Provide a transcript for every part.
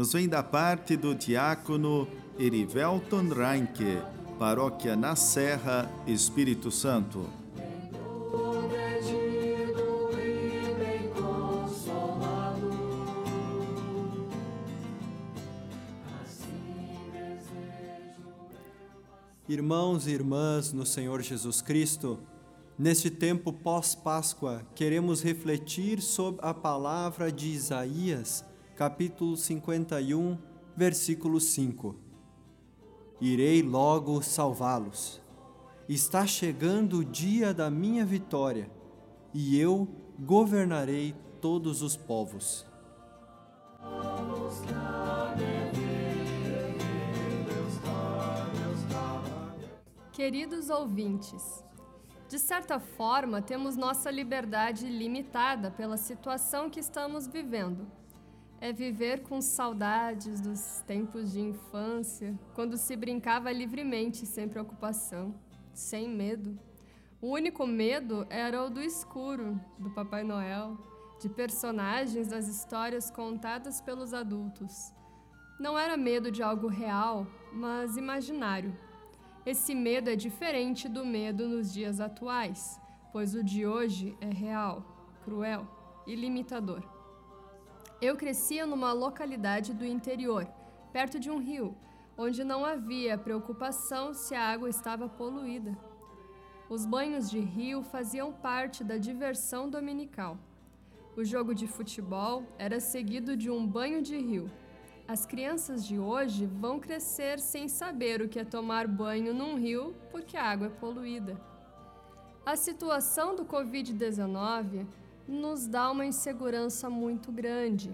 nos vem da parte do diácono Erivelton Reinke, Paróquia na Serra, Espírito Santo. Irmãos e irmãs no Senhor Jesus Cristo, neste tempo pós-Páscoa, queremos refletir sobre a palavra de Isaías capítulo 51, versículo 5. Irei logo salvá-los. Está chegando o dia da minha vitória, e eu governarei todos os povos. Queridos ouvintes, de certa forma temos nossa liberdade limitada pela situação que estamos vivendo é viver com saudades dos tempos de infância, quando se brincava livremente, sem preocupação, sem medo. O único medo era o do escuro, do Papai Noel, de personagens das histórias contadas pelos adultos. Não era medo de algo real, mas imaginário. Esse medo é diferente do medo nos dias atuais, pois o de hoje é real, cruel e limitador. Eu crescia numa localidade do interior, perto de um rio, onde não havia preocupação se a água estava poluída. Os banhos de rio faziam parte da diversão dominical. O jogo de futebol era seguido de um banho de rio. As crianças de hoje vão crescer sem saber o que é tomar banho num rio porque a água é poluída. A situação do Covid-19 nos dá uma insegurança muito grande.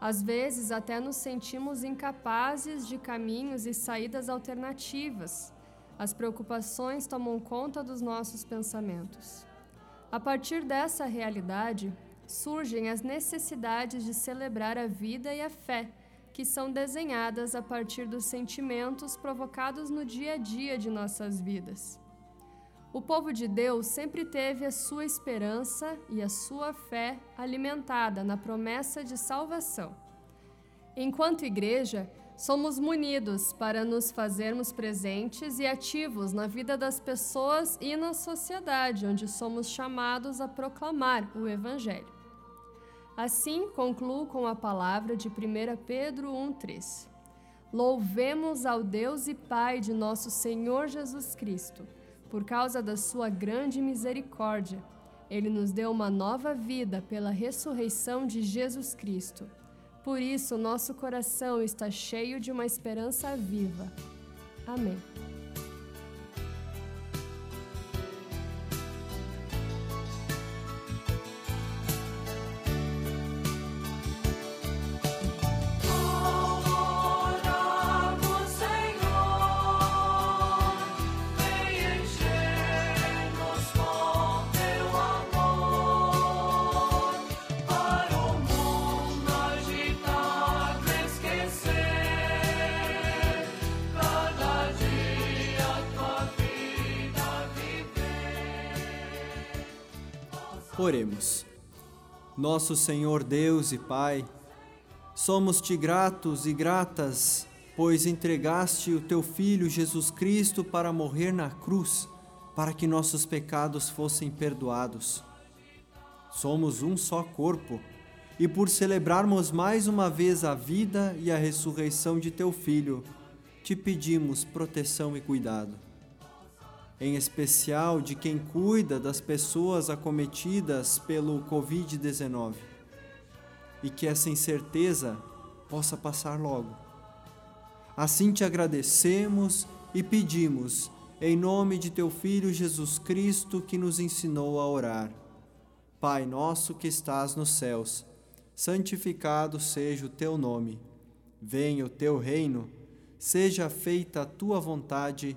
Às vezes, até nos sentimos incapazes de caminhos e saídas alternativas. As preocupações tomam conta dos nossos pensamentos. A partir dessa realidade, surgem as necessidades de celebrar a vida e a fé, que são desenhadas a partir dos sentimentos provocados no dia a dia de nossas vidas. O povo de Deus sempre teve a sua esperança e a sua fé alimentada na promessa de salvação. Enquanto igreja, somos munidos para nos fazermos presentes e ativos na vida das pessoas e na sociedade, onde somos chamados a proclamar o Evangelho. Assim, concluo com a palavra de 1 Pedro 1,3. Louvemos ao Deus e Pai de nosso Senhor Jesus Cristo por causa da sua grande misericórdia, ele nos deu uma nova vida pela ressurreição de Jesus Cristo. Por isso, nosso coração está cheio de uma esperança viva. Amém. Oremos. Nosso Senhor Deus e Pai, somos-te gratos e gratas, pois entregaste o teu Filho Jesus Cristo para morrer na cruz, para que nossos pecados fossem perdoados. Somos um só corpo, e por celebrarmos mais uma vez a vida e a ressurreição de teu Filho, te pedimos proteção e cuidado em especial de quem cuida das pessoas acometidas pelo Covid-19 e que essa incerteza possa passar logo. Assim te agradecemos e pedimos, em nome de teu Filho Jesus Cristo, que nos ensinou a orar. Pai nosso que estás nos céus, santificado seja o teu nome. Venha o teu reino, seja feita a tua vontade,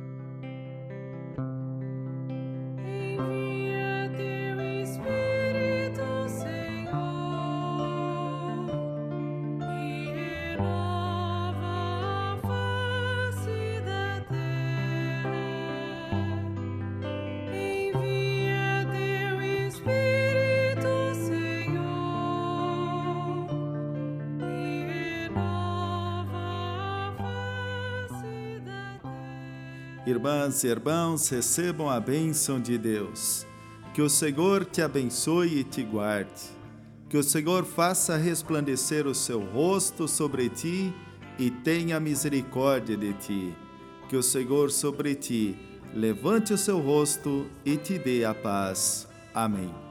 Irmãs e irmãos, recebam a bênção de Deus. Que o Senhor te abençoe e te guarde. Que o Senhor faça resplandecer o seu rosto sobre ti e tenha misericórdia de ti. Que o Senhor sobre ti levante o seu rosto e te dê a paz. Amém.